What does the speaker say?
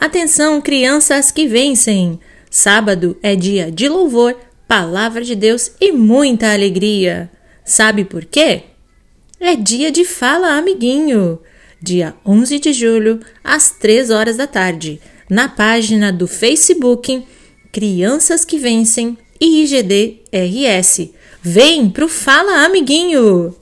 Atenção, crianças que vencem! Sábado é dia de louvor, palavra de Deus e muita alegria. Sabe por quê? É dia de Fala Amiguinho, dia 11 de julho, às 3 horas da tarde, na página do Facebook Crianças que Vencem e IGD RS. Vem pro Fala Amiguinho!